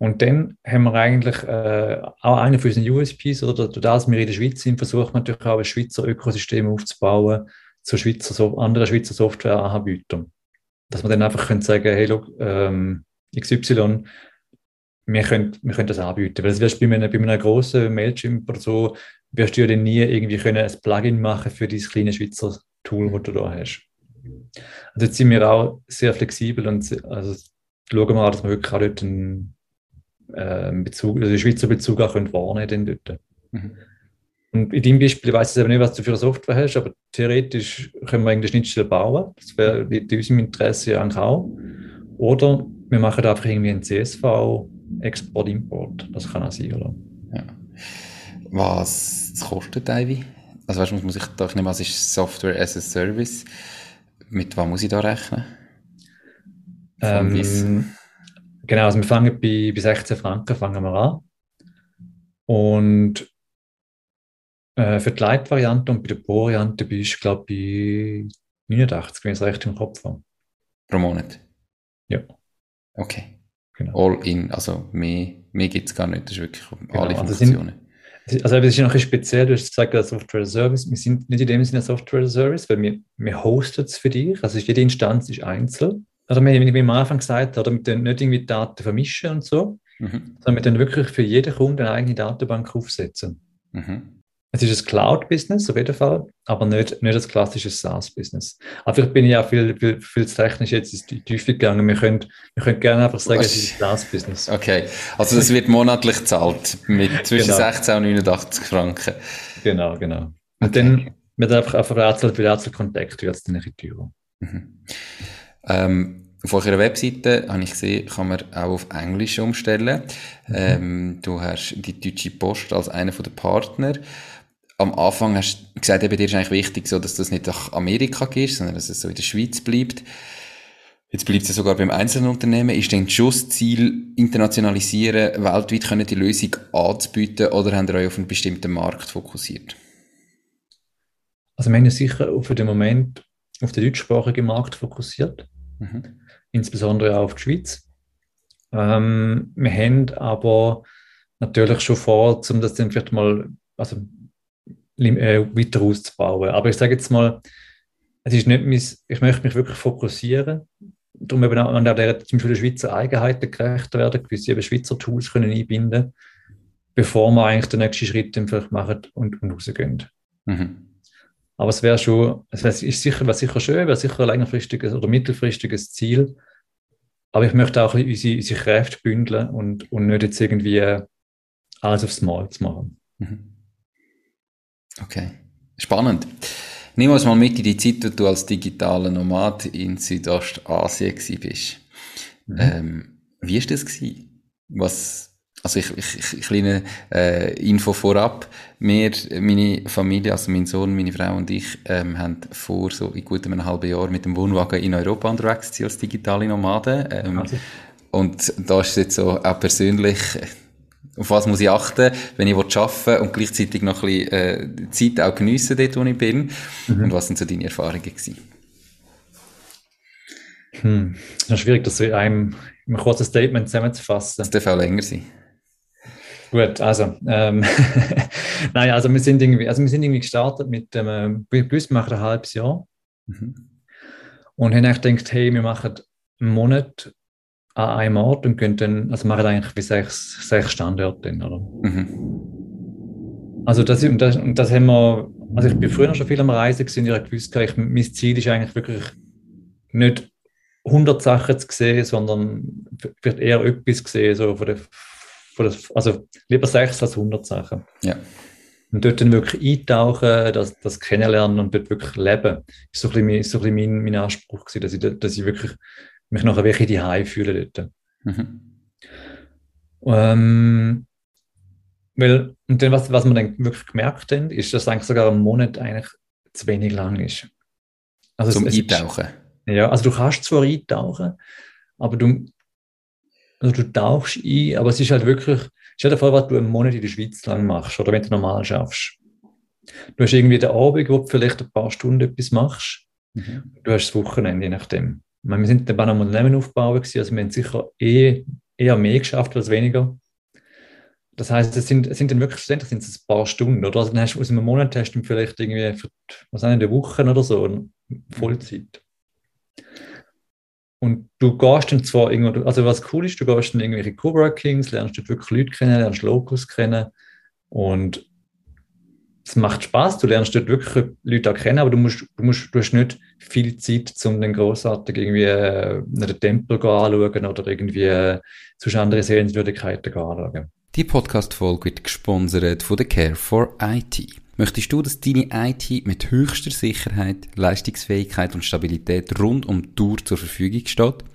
Und dann haben wir eigentlich äh, auch einen von unseren USPs, oder durch das wir in der Schweiz sind, versucht man natürlich auch ein Schweizer Ökosystem aufzubauen zu Schweizer, so, anderen Schweizer Softwareanbietern. Dass man dann einfach können sagen, hey, look, ähm, XY, wir können, wir können das anbieten. Weil es wirst bei einem, bei einem grossen Mailchimp oder so, wirst du ja dann nie irgendwie können ein Plugin machen für dieses kleine Schweizer Tool, das du da hast. Also jetzt sind wir auch sehr flexibel und also schauen wir an, dass wir wirklich auch dort einen äh, Bezug, also den Schweizer Bezug auch können wahrnehmen dort. Mhm. Und in deinem Beispiel, ich weiß jetzt aber nicht, was du für eine Software hast, aber theoretisch können wir eigentlich Schnittstelle bauen. Das wäre in unserem Interesse eigentlich auch. Oder wir machen einfach irgendwie einen CSV, Export, Import. Das kann auch sein, oder? Ja. Was kostet Ivy? Also weißt du, muss ich da nicht was ist Software as a Service? Mit was muss ich da rechnen? Ähm, Genau, also wir fangen bei, bei 16 Franken fangen wir an. Und äh, für die Light-Variante und bei der Pro-Variante bist du, glaube ich, bei 89, wenn ich es recht im Kopf habe. Pro Monat? Ja. Okay. Genau. All in, also mehr, mehr gibt es gar nicht, das ist wirklich genau, alle also Funktionen. Sind, also es ist noch ein bisschen speziell, du hast gesagt, der Software Service, wir sind nicht in dem Sinne Software Service, weil wir, wir hosten es für dich, also jede Instanz ist einzeln oder wie, wie am Anfang gesagt oder mit den nicht irgendwie Daten vermischen und so, mhm. sondern mit dann wirklich für jeden Kunden eine eigene Datenbank aufsetzen. Mhm. Es ist ein Cloud-Business auf jeden Fall, aber nicht, nicht ein klassisches SaaS-Business. Aber vielleicht bin ich auch viel, viel, viel zu technisch jetzt in die Tiefe gegangen. Wir können, wir können gerne einfach sagen, es ist ein SaaS-Business. Okay, also das wird monatlich gezahlt mit zwischen genau. 16 und 89 Franken. Genau, genau. Und okay. dann wird einfach auf Rätsel für Rätsel Kontakt wird es dann in die Tür. Mhm. Ähm, auf eurer Webseite habe ich gesehen, kann man auch auf Englisch umstellen. Mhm. Ähm, du hast die Deutsche Post als einer der Partner. Am Anfang hast du gesagt, eben, dir ist eigentlich wichtig, so, dass das nicht nach Amerika geht, sondern dass es so in der Schweiz bleibt. Jetzt bleibt es sogar beim einzelnen Unternehmen. Ist denn schon das Ziel, internationalisieren, weltweit können die Lösung anzubieten oder haben ihr euch auf einen bestimmten Markt fokussiert? Also wir haben sicher auf den Moment auf den deutschsprachigen Markt fokussiert, mhm. insbesondere auch auf die Schweiz. Ähm, wir haben aber natürlich schon vor, um das dann vielleicht mal also, äh, weiter auszubauen. Aber ich sage jetzt mal, es ist nicht mein, ich möchte mich wirklich fokussieren, darum eben auch an der, zum Beispiel der Schweizer Eigenheiten gerecht werden, gewisse eben Schweizer Tools können einbinden, bevor wir eigentlich den nächsten Schritt dann vielleicht machen und, und rausgehen. Mhm. Aber es wäre schon, es wär, ist sicher, wäre sicher schön, wäre sicher ein längerfristiges oder mittelfristiges Ziel. Aber ich möchte auch unsere, unsere Kräfte bündeln und, und nicht jetzt irgendwie alles aufs Mal zu machen. Mhm. Okay, spannend. Nimm uns mal mit in die Zeit, wo du als digitaler Nomad in Südostasien bist. Mhm. Ähm, wie war das? Gewesen? Was Also ich, ich, ich kleine äh, Info vorab. Wir, meine Familie, also mein Sohn, meine Frau und ich, ähm, haben vor so in gut einem halben Jahr mit dem Wohnwagen in Europa unterwegs als digitale Nomaden. Ähm, also. Und da ist es jetzt so auch persönlich, auf was muss ich achten, wenn ich arbeiten will und gleichzeitig noch ein bisschen äh, Zeit auch geniessen dort, wo ich bin. Mhm. Und was sind so deine Erfahrungen gewesen? Hm. Es ist schwierig, das in einem, in einem kurzen Statement zusammenzufassen. Das darf auch länger sein. Gut, also, ähm, nein, also wir sind irgendwie, also wir sind irgendwie gestartet mit dem, äh, plus machen ein halbes Jahr. Mhm. Und haben eigentlich gedacht, hey, wir machen einen Monat an einem Ort und können dann, also machen eigentlich wie sechs, sechs Standorte, oder? Mhm. Also das, und das, und das haben wir, also ich bin früher schon viel am Reisen gewesen, ich habe gewusst, ich, mein Ziel ist eigentlich wirklich nicht 100 Sachen zu sehen, sondern vielleicht eher etwas gesehen, so von der also lieber sechs als 100 Sachen. Ja. Und dort dann wirklich eintauchen, das, das kennenlernen und dort wirklich leben, ist so ein bisschen, so ein bisschen mein, mein Anspruch gewesen, dass ich, dass ich wirklich mich nachher wirklich die Hause fühle dort. Mhm. Ähm, weil, und dann, was, was man dann wirklich gemerkt hat, ist, dass eigentlich sogar ein Monat eigentlich zu wenig lang ist. Also Zum es, es Eintauchen? Ist, ja, also du kannst zwar eintauchen, aber du, also du tauchst ein, aber es ist halt wirklich, stell dir vor, was du einen Monat in der Schweiz lang machst oder wenn du normal schaffst. Du hast irgendwie den Abend, wo du vielleicht ein paar Stunden etwas machst. Mhm. Du hast das Wochenende, je nachdem. wir sind dann am Unternehmen aufgebaut, also wir haben sicher eh, eher mehr geschafft als weniger. Das heißt, es sind, es sind dann wirklich sind es ein paar Stunden, oder? Also dann hast du aus einem Monat hast du vielleicht irgendwie für, was eine Woche oder so, Vollzeit. Und du gehst dann zwar irgendwo, also was cool ist, du gehst dann irgendwelche Coworkings, lernst dort wirklich Leute kennen, lernst Locals kennen und es macht Spaß, du lernst dort wirklich Leute kennen, aber du musst, du musst, du hast nicht viel Zeit, um den großartig irgendwie äh, den Tempel anschauen oder irgendwie äh, zu andere Sehenswürdigkeiten anschauen. Die Podcast-Folge wird gesponsert von der Care for IT. Möchtest du, dass deine IT mit höchster Sicherheit, Leistungsfähigkeit und Stabilität rund um die Tour zur Verfügung steht?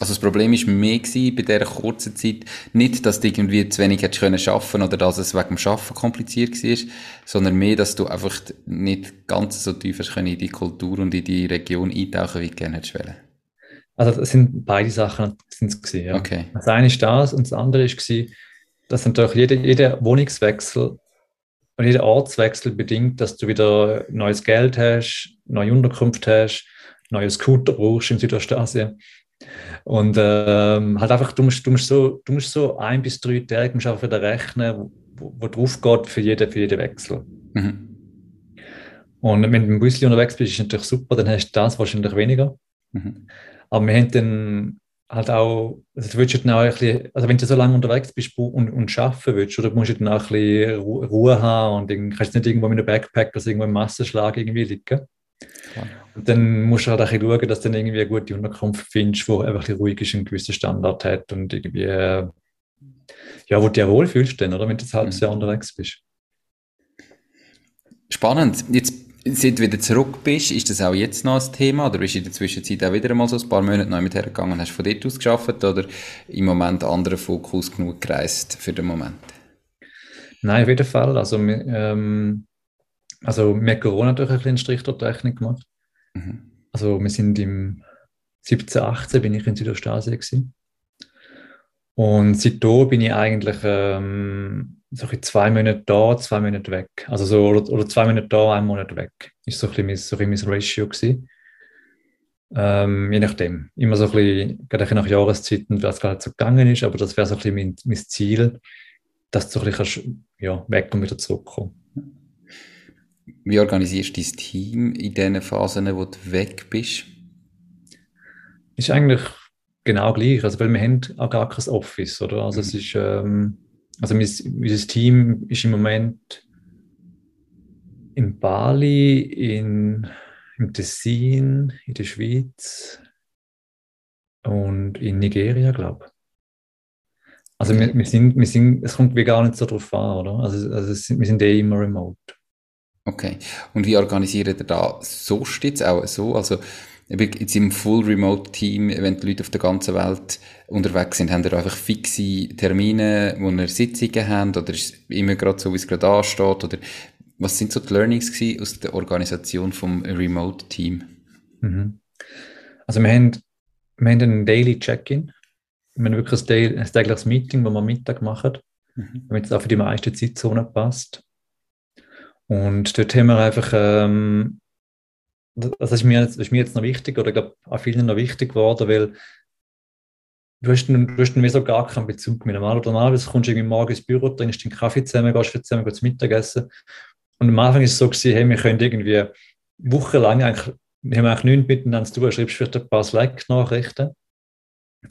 also das Problem ist mehr gewesen, bei dieser kurzen Zeit nicht, dass du irgendwie zu wenig hättest können schaffen oder dass es wegen dem Schaffen kompliziert war, sondern mehr, dass du einfach nicht ganz so tief hast können in die Kultur und in die Region eintauchen, wie du gerne hättest wollen. Also das sind beide Sachen sind gewesen, ja. Okay. Das eine ist das und das andere ist gewesen, dass natürlich jeder, jeder Wohnungswechsel und jeder Ortswechsel bedingt, dass du wieder neues Geld hast, neue Unterkunft hast, neue Scooter brauchst in Südostasien. Und ähm, halt einfach, du musst, du, musst so, du musst so ein bis drei Tage musst einfach wieder rechnen, wo, wo drauf geht für jeden, für jeden Wechsel. Mhm. Und wenn du mit dem Busli unterwegs bist, ist natürlich super, dann hast du das wahrscheinlich weniger. Mhm. Aber wir haben dann halt auch, also du willst dann auch ein bisschen, also wenn du so lange unterwegs bist und, und arbeiten willst, oder musst du dann auch ein bisschen Ruhe haben und dann kannst du nicht irgendwo mit einem Backpack oder irgendwo im Massenschlag irgendwie liegen. Und dann musst du halt auch schauen, dass du dann irgendwie eine gute Unterkunft findest, die einfach ein ruhig ist, einen gewissen Standard hat und irgendwie, äh, ja, wo du dich wohlfühlst dann, oder? Wenn du ein halbes Jahr unterwegs bist. Spannend. Jetzt, seit du wieder zurück bist, ist das auch jetzt noch ein Thema? Oder bist du in der Zwischenzeit auch wieder mal so ein paar Monate neu mit hergegangen und hast von dort aus geschafft oder im Moment anderen Fokus genug gereist für den Moment? Nein, auf jeden Fall. Also, ähm, also mit Corona natürlich ein bisschen Strich durch die Rechnung gemacht. Mhm. Also wir sind im 17, 18 bin ich in Südostasien gewesen. Und seitdem bin ich eigentlich ähm, so zwei Monate da, zwei Monate weg. Also so, oder, oder zwei Monate da, ein Monat weg. Ist so ein bisschen mein, so ein bisschen mein Ratio gewesen. Ähm, je nachdem. Immer so ein bisschen, gerade nach Jahreszeiten, was gerade so gegangen ist, aber das wäre so ein bisschen mein, mein Ziel, dass du so ein bisschen ja, weg und wieder zurückkommen. Wie organisierst du dein Team in diesen Phasen, wo du weg bist? Ist eigentlich genau gleich. Also, weil wir haben auch gar kein Office, oder? Also, mhm. es ist, ähm, also mein, unser Team ist im Moment in Bali, in, im Tessin, in der Schweiz und in Nigeria, glaube ich. Also wir, wir, sind, wir sind, es kommt wie gar nicht so drauf an, oder? Also, also wir sind eh immer remote. Okay. Und wie organisiert ihr da sonst jetzt auch so? Also jetzt im Full Remote Team, wenn die Leute auf der ganzen Welt unterwegs sind, haben ihr einfach fixe Termine, wo ihr Sitzungen habt oder ist es immer gerade so, wie es gerade ansteht? Oder was sind so die Learnings aus der Organisation vom Remote Team? Mhm. Also wir haben, wir haben einen Daily Check-in. Wir haben wirklich ein, tägliches Meeting, das wir am Mittag machen, mhm. damit es auch für die meisten Zeitzonen passt. Und dort haben wir einfach, ähm, das ist mir, das ist mir jetzt noch wichtig, oder ich glaube auch vielen noch wichtig geworden, weil du hast, du hast dann so gar keinen Bezug mehr. Normalerweise kommst du irgendwie morgens ins Büro, trinkst den Kaffee zusammen, gehst zusammen gehst Mittagessen. Und am Anfang ist es so gewesen, hey, wir können irgendwie wochenlang eigentlich, wir haben eigentlich nichts miteinander zu tun, schreibst vielleicht ein paar Slack-Nachrichten.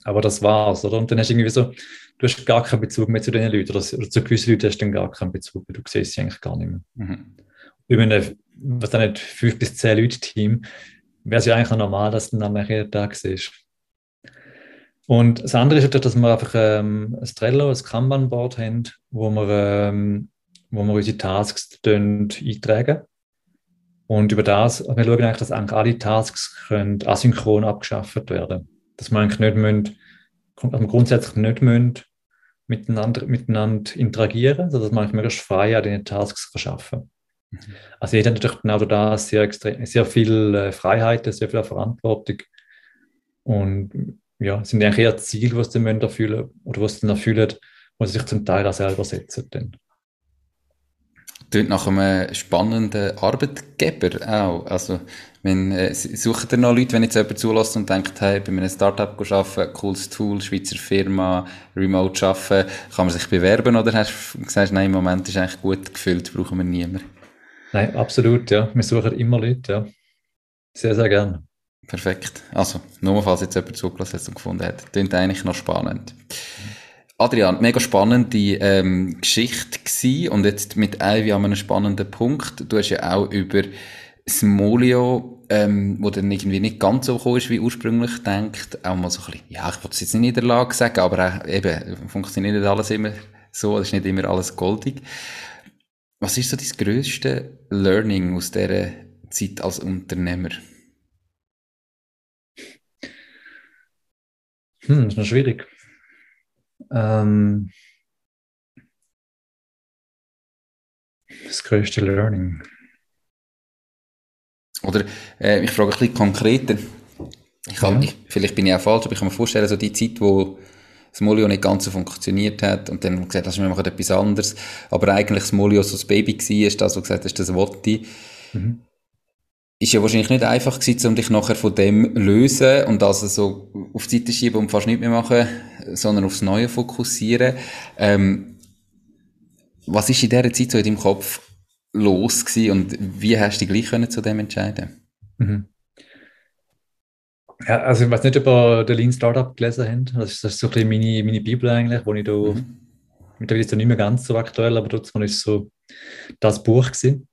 Aber das war's, oder? Und dann hast du irgendwie so, du hast gar keinen Bezug mehr zu den Leuten, oder, zu gewissen Leuten hast du dann gar keinen Bezug mehr, du siehst sie eigentlich gar nicht mehr. Mhm. Über eine, was dann nicht, fünf bis zehn Leute Team, wäre es ja eigentlich normal, dass du dann am jeden Tag siehst. Und das andere ist dass wir einfach ähm, ein Trello, ein Kanban-Board haben, wo wir, ähm, wo wir unsere Tasks eintragen. Und über das, wir schauen eigentlich, dass eigentlich alle Tasks können asynchron abgeschafft werden dass wir eigentlich nicht müssen, grundsätzlich nicht müssen miteinander, miteinander interagieren, sodass man möglichst frei an den Tasks schaffen kann. Mhm. Also jeder hat natürlich genau da sehr, extrem, sehr viel äh, Freiheit, sehr viel Verantwortung. Und ja, sind eigentlich eher Ziele, was sie erfüllen oder was sie erfüllen, wo sie sich zum Teil auch selber setzen. Dann. Klingt nach einem spannenden Arbeitgeber auch. Also, wenn, äh, sucht ihr noch Leute, wenn jetzt jemand zulässt und denkt, hey, bei einem Startup arbeiten, cooles Tool, Schweizer Firma, remote arbeiten, kann man sich bewerben oder hast du gesagt, nein, im Moment ist eigentlich gut gefüllt, brauchen wir niemanden? Nein, absolut, ja. Wir suchen immer Leute, ja. Sehr, sehr gerne. Perfekt. Also, nur falls jetzt jemand zugelassen hat und gefunden hat. Klingt eigentlich noch spannend. Adrian, mega spannende ähm, Geschichte gewesen. und jetzt mit Ivy an einem spannenden Punkt. Du hast ja auch über Smolio, ähm, wo dann irgendwie nicht ganz so gekommen ist, wie ursprünglich gedacht, auch mal so ein bisschen, ja, ich wollte es jetzt nicht in der Lage sagen, aber auch, eben, funktioniert nicht alles immer so, es ist nicht immer alles goldig. Was ist so das grösste Learning aus dieser Zeit als Unternehmer? Hm, das ist noch schwierig. Ähm, das größte Learning. Oder äh, ich frage ein bisschen konkreter. Ich kann, ja. ich, vielleicht bin ich auch falsch, aber ich kann mir vorstellen, so die Zeit, wo Smolio nicht ganz so funktioniert hat und dann gesagt hast, wir machen etwas anderes, aber eigentlich Smolio so das Baby war, ist das, was gesagt hast, das wollte mhm. Ist ja wahrscheinlich nicht einfach gewesen, um dich nachher von dem lösen und also so auf die Seite schieben und fast nichts mehr machen, sondern aufs Neue fokussieren. Ähm, was ist in dieser Zeit so in deinem Kopf los gewesen und wie hast du dich gleich können zu dem entscheiden? Mhm. Ja, also ich weiß nicht, ob ihr den Lean Startup gelesen habt. Das ist, das ist so ein bisschen meine, meine Bibel eigentlich, wo ich da, mhm. mittlerweile ist es nicht mehr ganz so aktuell, aber trotzdem ist so das Buch gewesen.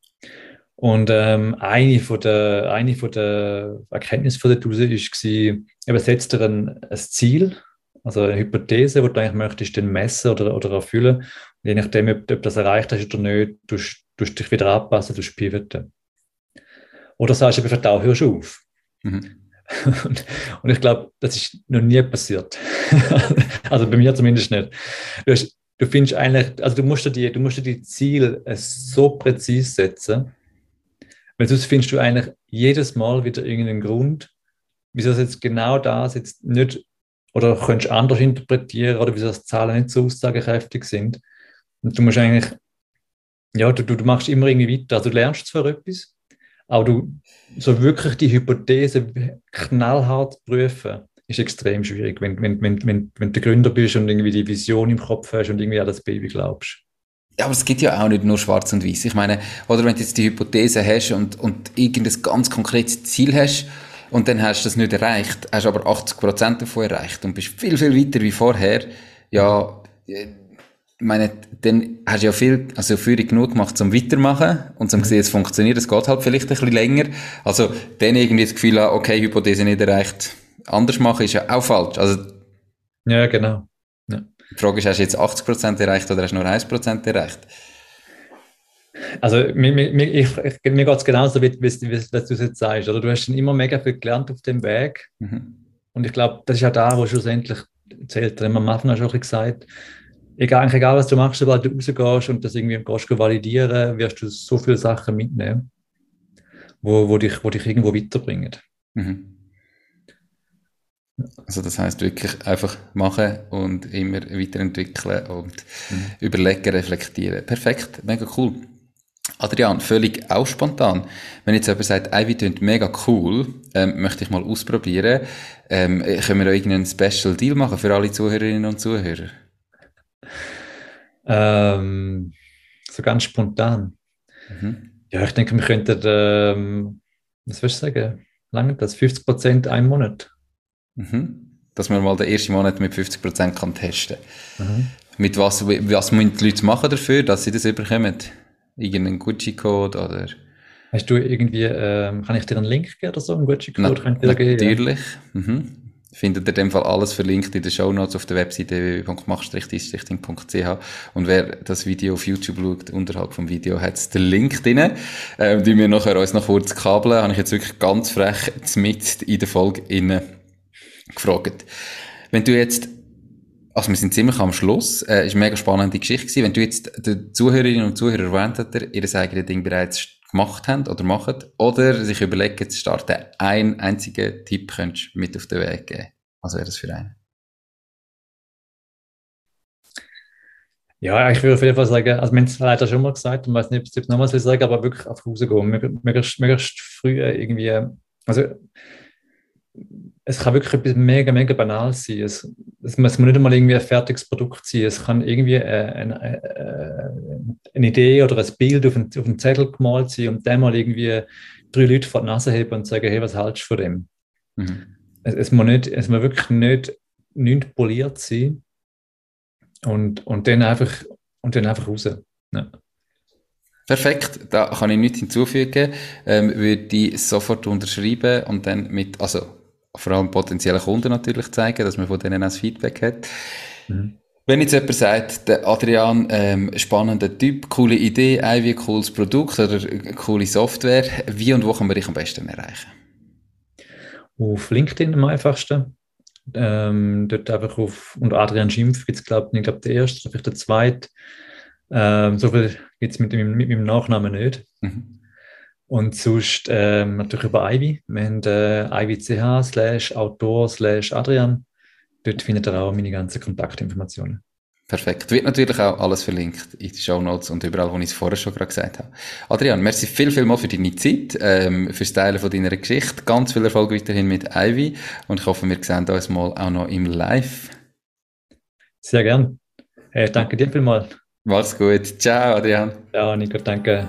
Und ähm, eine, von der, eine von der Erkenntnisse von der Duse ist, eben setzt dir ein, ein Ziel, also eine Hypothese, die du eigentlich möchtest dann messen oder, oder erfüllen. Und je nachdem, ob, ob das erreicht hast oder nicht, du du dich wieder anpassen, du pivoten. Oder sagst du einfach, da hörst du auf. Mhm. Und, und, ich glaube, das ist noch nie passiert. also bei mir zumindest nicht. Du, hast, du findest eigentlich, also du musst dir die, du musst dir die Ziele so präzise setzen, weil sonst findest du eigentlich jedes Mal wieder irgendeinen Grund, wieso das jetzt genau das jetzt nicht oder könntest anders interpretieren oder wieso das Zahlen nicht so aussagekräftig sind. Und du musst eigentlich, ja, du, du machst immer irgendwie weiter. Also du lernst zwar etwas, aber du so wirklich die Hypothese knallhart prüfen, ist extrem schwierig, wenn, wenn, wenn, wenn, wenn du Gründer bist und irgendwie die Vision im Kopf hast und irgendwie an das Baby glaubst. Ja, aber es gibt ja auch nicht nur schwarz und weiß. Ich meine, oder wenn du jetzt die Hypothese hast und, und irgendein ganz konkretes Ziel hast und dann hast du das nicht erreicht, hast aber 80% davon erreicht und bist viel, viel weiter wie vorher, ja, ich meine, dann hast du ja viel, also Führung genug gemacht zum Weitermachen und zum gesehen, es funktioniert, es geht halt vielleicht ein bisschen länger. Also, dann irgendwie das Gefühl haben, okay, Hypothese nicht erreicht, anders machen ist ja auch falsch. Also, ja, genau. Die Frage ist, hast du jetzt 80% erreicht oder hast du nur 1% erreicht? Also mir, mir, ich, mir geht es genauso, wie, wie, wie, wie du es jetzt sagst. Oder? Du hast schon immer mega viel gelernt auf dem Weg. Mhm. Und ich glaube, das ist ja da, wo schlussendlich zählt. Haben wir am Anfang schon gesagt, egal, egal, was du machst, sobald du rausgehst und das irgendwie gehst, validieren, wirst du so viele Sachen mitnehmen, wo, wo, dich, wo dich irgendwo weiterbringen. Mhm. Also das heißt wirklich einfach machen und immer weiterentwickeln und mhm. überlegen, reflektieren. Perfekt, mega cool. Adrian, völlig auch spontan. Wenn jetzt jemand sagt, Ivy klingt mega cool, ähm, möchte ich mal ausprobieren, ähm, können wir da irgendeinen Special Deal machen für alle Zuhörerinnen und Zuhörer? Ähm, so ganz spontan. Mhm. Ja, ich denke, wir könnten, ähm, was willst du sagen, lange das? 50 Prozent ein Monat. Mhm. Dass man mal den ersten Monat mit 50 Prozent kann testen mhm. Mit was, was müssen die Leute machen dafür, dass sie das überkommen? Irgendeinen Gucci-Code oder? Hast du irgendwie, ähm, kann ich dir einen Link geben oder so, einen Gucci-Code? Na, natürlich. Mhm. Findet ihr in dem Fall alles verlinkt in den Show Notes auf der Webseite www.mach-districhting.ch und wer das Video auf YouTube schaut, unterhalb vom Video hat es den Link drin. Ähm, die wir nachher uns noch kurz kabeln, habe ich jetzt wirklich ganz frech mit in der Folge innen gefragt. Wenn du jetzt also wir sind ziemlich am Schluss. Äh, ist eine mega spannende Geschichte gewesen. Wenn du jetzt den Zuhörerinnen und Zuhörern erwähnt hast, ihr eigenes Ding bereits gemacht haben oder machen oder sich überlegen zu starten, einen einzigen Tipp könntest du mit auf den Weg geben. Was wäre das für einen? Ja, ich würde auf jeden Fall sagen, also wir haben es leider schon mal gesagt, ich weiß nicht, ob ich es nochmals sagen, aber wirklich auf Hause gehen, möglichst, möglichst früh irgendwie, also es kann wirklich etwas mega, mega banal sein. Es, es muss nicht einmal irgendwie ein fertiges Produkt sein. Es kann irgendwie äh, eine, eine, äh, eine Idee oder ein Bild auf einen, auf einen Zettel gemalt sein und dann mal irgendwie drei Leute vor die Nase heben und sagen, hey, was hältst du von dem? Mhm. Es, es, muss nicht, es muss wirklich nicht, nicht poliert sein und, und, dann einfach, und dann einfach raus. Ja. Perfekt, da kann ich nichts hinzufügen. Ähm, würde ich sofort unterschreiben und dann mit, also vor allem potenziellen Kunden natürlich zeigen, dass man von denen auch Feedback hat. Mhm. Wenn jetzt jemand sagt, der Adrian, ähm, spannender Typ, coole Idee, ein wie cooles Produkt oder coole Software, wie und wo kann man dich am besten erreichen? Auf LinkedIn am einfachsten. Ähm, dort einfach auf, unter Adrian Schimpf gibt es, glaube ich, glaub, der erste, vielleicht der zweite. Ähm, so viel gibt es mit, mit, meinem Nachnamen nicht. Mhm. Und sonst ähm, natürlich über Ivy. Wir haben äh, ivy.ch slash Autor slash Adrian. Dort findet ihr auch meine ganzen Kontaktinformationen. Perfekt. Wird natürlich auch alles verlinkt in die Show Notes und überall, wo ich es vorher schon gerade gesagt habe. Adrian, merci viel, viel mal für deine Zeit, ähm, fürs Teilen von deiner Geschichte. Ganz viel Erfolg weiterhin mit Ivy und ich hoffe, wir sehen uns mal auch noch im Live. Sehr gern. Hey, danke dir vielmals. Mach's gut. Ciao, Adrian. Ciao, Nico. Danke.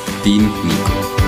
Dean Nico.